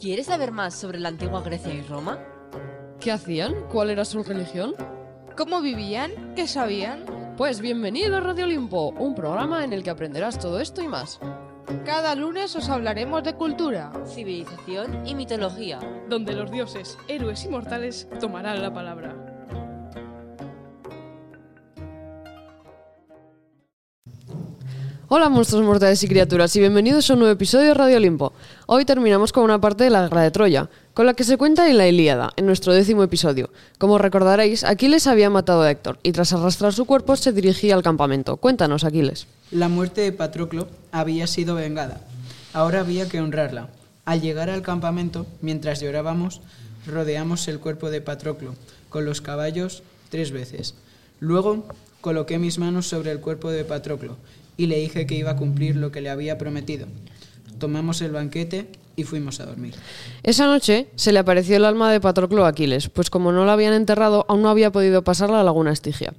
¿Quieres saber más sobre la antigua Grecia y Roma? ¿Qué hacían? ¿Cuál era su religión? ¿Cómo vivían? ¿Qué sabían? Pues bienvenido a Radio Olimpo, un programa en el que aprenderás todo esto y más. Cada lunes os hablaremos de cultura, Civilización y mitología. donde los dioses, héroes y mortales tomarán la palabra. Hola monstruos mortales y criaturas y bienvenidos a un nuevo episodio de Radio Olimpo. Hoy terminamos con una parte de la guerra de Troya, con la que se cuenta en la Ilíada, en nuestro décimo episodio. Como recordaréis, Aquiles había matado a Héctor y tras arrastrar su cuerpo se dirigía al campamento. Cuéntanos, Aquiles. La muerte de Patroclo había sido vengada. Ahora había que honrarla. Al llegar al campamento, mientras llorábamos, rodeamos el cuerpo de Patroclo con los caballos tres veces. Luego coloqué mis manos sobre el cuerpo de Patroclo y le dije que iba a cumplir lo que le había prometido. Tomamos el banquete y fuimos a dormir. Esa noche se le apareció el alma de Patroclo a Aquiles, pues como no la habían enterrado, aún no había podido pasar la laguna Estigia.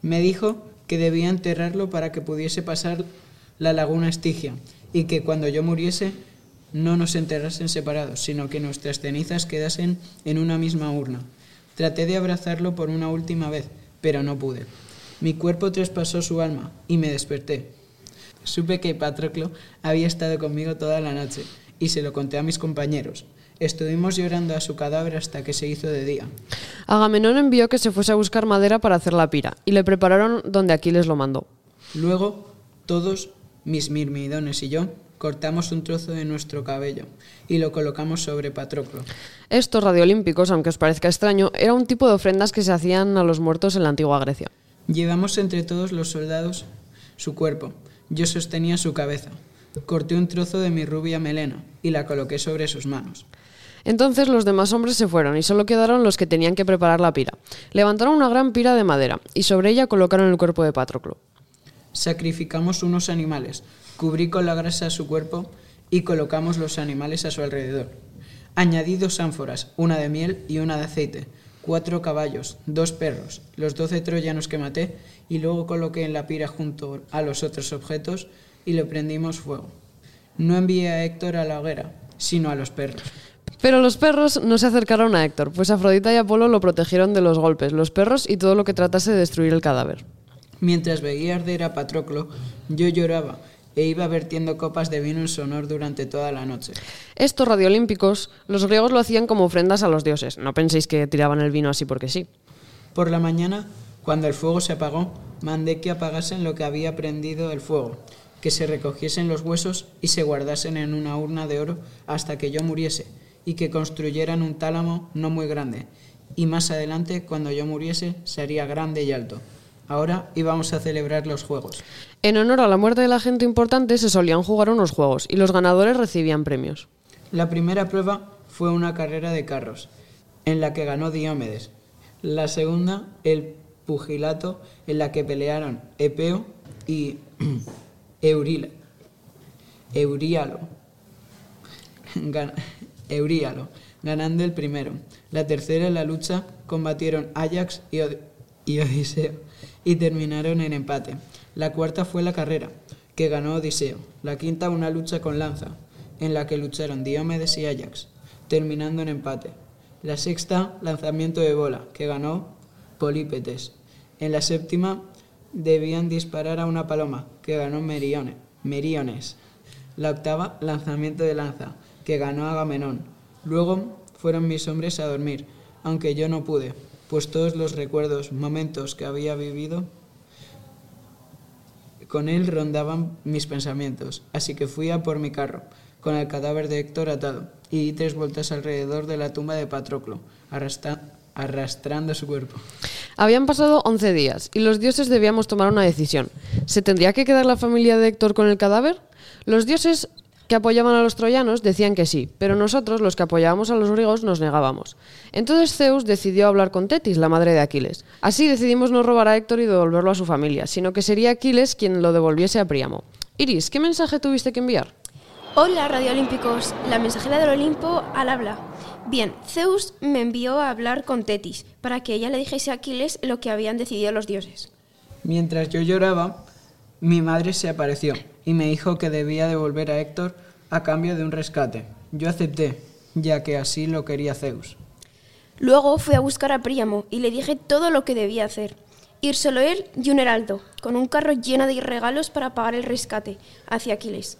Me dijo que debía enterrarlo para que pudiese pasar la laguna Estigia y que cuando yo muriese no nos enterrasen separados, sino que nuestras cenizas quedasen en una misma urna. Traté de abrazarlo por una última vez, pero no pude. Mi cuerpo traspasó su alma y me desperté. Supe que Patroclo había estado conmigo toda la noche y se lo conté a mis compañeros. Estuvimos llorando a su cadáver hasta que se hizo de día. Agamenón envió que se fuese a buscar madera para hacer la pira, y le prepararon donde Aquiles lo mandó. Luego, todos, mis mirmidones y yo, cortamos un trozo de nuestro cabello y lo colocamos sobre Patroclo. Estos radioolímpicos, aunque os parezca extraño, era un tipo de ofrendas que se hacían a los muertos en la antigua Grecia. Llevamos entre todos los soldados su cuerpo. Yo sostenía su cabeza. Corté un trozo de mi rubia melena y la coloqué sobre sus manos. Entonces los demás hombres se fueron y solo quedaron los que tenían que preparar la pira. Levantaron una gran pira de madera y sobre ella colocaron el cuerpo de Patroclo. Sacrificamos unos animales, cubrí con la grasa su cuerpo y colocamos los animales a su alrededor. Añadí dos ánforas, una de miel y una de aceite, cuatro caballos, dos perros, los doce troyanos que maté y luego coloqué en la pira junto a los otros objetos y le prendimos fuego. No envié a Héctor a la hoguera, sino a los perros. Pero los perros no se acercaron a Héctor, pues Afrodita y Apolo lo protegieron de los golpes, los perros y todo lo que tratase de destruir el cadáver. Mientras veía arder a Patroclo, yo lloraba e iba vertiendo copas de vino en su honor durante toda la noche. Estos radioolímpicos, los griegos lo hacían como ofrendas a los dioses. No penséis que tiraban el vino así porque sí. Por la mañana, cuando el fuego se apagó, mandé que apagasen lo que había prendido el fuego, que se recogiesen los huesos y se guardasen en una urna de oro hasta que yo muriese, y que construyeran un tálamo no muy grande, y más adelante, cuando yo muriese, sería grande y alto. Ahora íbamos a celebrar los juegos. En honor a la muerte de la gente importante se solían jugar unos juegos y los ganadores recibían premios. La primera prueba fue una carrera de carros, en la que ganó Diomedes. La segunda, el pugilato, en la que pelearon Epeo y Eurila, Euríalo, Gan- Euríalo, ganando el primero. La tercera, en la lucha, combatieron Ajax y, Od- y Odiseo y terminaron en empate. La cuarta fue la carrera, que ganó Odiseo. La quinta, una lucha con lanza, en la que lucharon Diomedes y Ajax, terminando en empate. La sexta, lanzamiento de bola, que ganó Polípetes. En la séptima, debían disparar a una paloma, que ganó Merione- Meriones. La octava, lanzamiento de lanza, que ganó Agamenón. Luego fueron mis hombres a dormir, aunque yo no pude, pues todos los recuerdos, momentos que había vivido con él rondaban mis pensamientos, así que fui a por mi carro, con el cadáver de Héctor atado, y di tres vueltas alrededor de la tumba de Patroclo, arrastra- arrastrando su cuerpo. Habían pasado 11 días y los dioses debíamos tomar una decisión. ¿Se tendría que quedar la familia de Héctor con el cadáver? Los dioses que apoyaban a los troyanos decían que sí, pero nosotros, los que apoyábamos a los griegos, nos negábamos. Entonces Zeus decidió hablar con Tetis, la madre de Aquiles. Así decidimos no robar a Héctor y devolverlo a su familia, sino que sería Aquiles quien lo devolviese a Príamo. Iris, ¿qué mensaje tuviste que enviar? Hola, Radio Olímpicos, la mensajera del Olimpo al habla. Bien, Zeus me envió a hablar con Tetis para que ella le dijese a Aquiles lo que habían decidido los dioses. Mientras yo lloraba, mi madre se apareció y me dijo que debía devolver a Héctor a cambio de un rescate. Yo acepté, ya que así lo quería Zeus. Luego fui a buscar a Príamo y le dije todo lo que debía hacer. Ir solo él y un heraldo, con un carro lleno de regalos para pagar el rescate hacia Aquiles.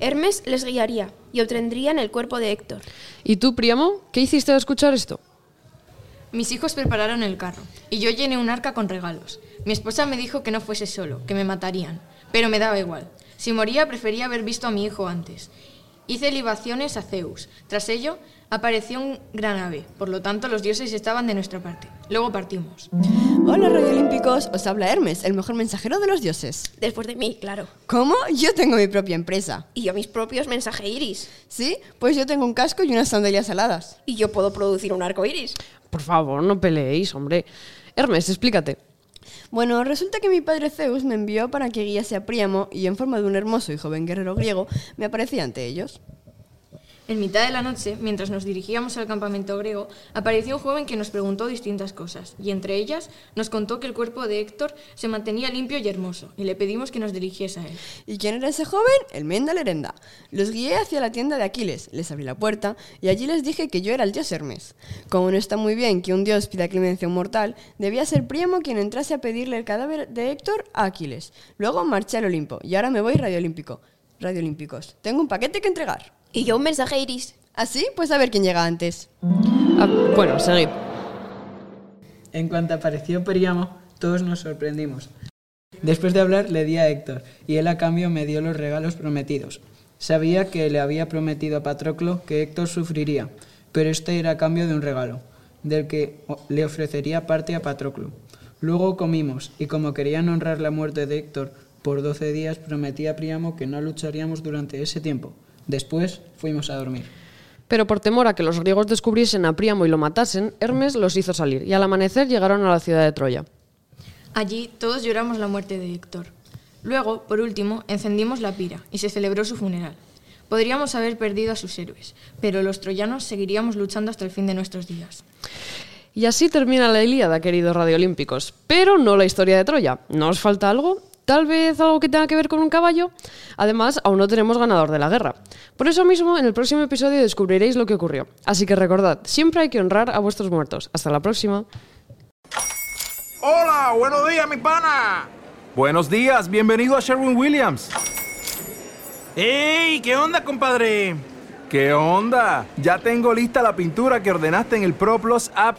Hermes les guiaría y obtendrían el cuerpo de Héctor. ¿Y tú, Príamo, qué hiciste al escuchar esto? Mis hijos prepararon el carro y yo llené un arca con regalos. Mi esposa me dijo que no fuese solo, que me matarían, pero me daba igual. Si moría prefería haber visto a mi hijo antes. Hice libaciones a Zeus. Tras ello, apareció un gran ave, por lo tanto los dioses estaban de nuestra parte. Luego partimos. Hola Radio Olímpicos, os habla Hermes, el mejor mensajero de los dioses. Después de mí, claro. ¿Cómo? Yo tengo mi propia empresa. Y yo mis propios mensaje iris. ¿Sí? Pues yo tengo un casco y unas sandalias aladas. Y yo puedo producir un arco iris. Por favor, no peleéis, hombre. Hermes, explícate. Bueno, resulta que mi padre Zeus me envió para que guiase a Príamo y en forma de un hermoso y joven guerrero griego me aparecía ante ellos. En mitad de la noche, mientras nos dirigíamos al campamento griego, apareció un joven que nos preguntó distintas cosas, y entre ellas nos contó que el cuerpo de Héctor se mantenía limpio y hermoso, y le pedimos que nos dirigiese a él. ¿Y quién era ese joven? El Menda Lerenda. Los guié hacia la tienda de Aquiles, les abrí la puerta, y allí les dije que yo era el dios Hermes. Como no está muy bien que un dios pida clemencia a un mortal, debía ser Príamo quien entrase a pedirle el cadáver de Héctor a Aquiles. Luego marché al Olimpo, y ahora me voy Radio Olímpico. Radio Olímpicos. Tengo un paquete que entregar. Y yo un mensaje iris. ¿Así? Pues a ver quién llega antes. Ah, bueno, seguid. En cuanto apareció Príamo, todos nos sorprendimos. Después de hablar, le di a Héctor, y él a cambio me dio los regalos prometidos. Sabía que le había prometido a Patroclo que Héctor sufriría, pero este era a cambio de un regalo, del que le ofrecería parte a Patroclo. Luego comimos, y como querían honrar la muerte de Héctor, por doce días prometí a Príamo que no lucharíamos durante ese tiempo. Después fuimos a dormir. Pero por temor a que los griegos descubriesen a Príamo y lo matasen, Hermes los hizo salir, y al amanecer llegaron a la ciudad de Troya. Allí todos lloramos la muerte de Héctor. Luego, por último, encendimos la pira y se celebró su funeral. Podríamos haber perdido a sus héroes, pero los troyanos seguiríamos luchando hasta el fin de nuestros días. Y así termina la Ilíada, queridos radioolímpicos. Pero no la historia de Troya. ¿No os falta algo? ¿Tal vez algo que tenga que ver con un caballo? Además, aún no tenemos ganador de la guerra. Por eso mismo, en el próximo episodio descubriréis lo que ocurrió. Así que recordad, siempre hay que honrar a vuestros muertos. Hasta la próxima. Hola, buenos días, mi pana. Buenos días, bienvenido a Sherwin Williams. ¡Ey! ¿Qué onda, compadre? ¿Qué onda? Ya tengo lista la pintura que ordenaste en el ProPlus app.